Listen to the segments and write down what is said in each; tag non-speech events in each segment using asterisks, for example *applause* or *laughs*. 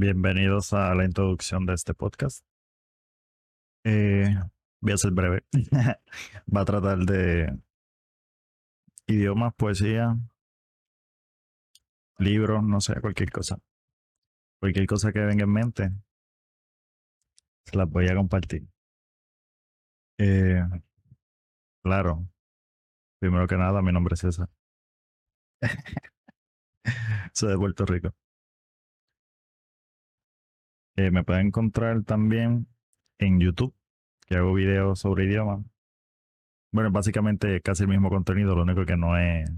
Bienvenidos a la introducción de este podcast. Eh, voy a ser breve. *laughs* Va a tratar de idiomas, poesía, libros, no sé, cualquier cosa. Cualquier cosa que venga en mente, se las voy a compartir. Eh, claro, primero que nada, mi nombre es César. *laughs* Soy de Puerto Rico. Eh, me pueden encontrar también en YouTube, que hago videos sobre idiomas. Bueno, básicamente casi el mismo contenido, lo único que no es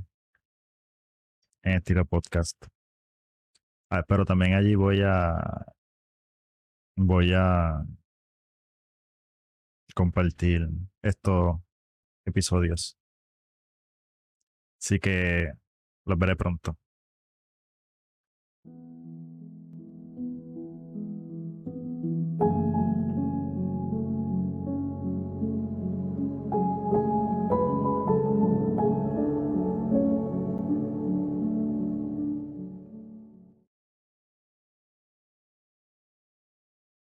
en estilo podcast. Ah, pero también allí voy a voy a compartir estos episodios. Así que los veré pronto.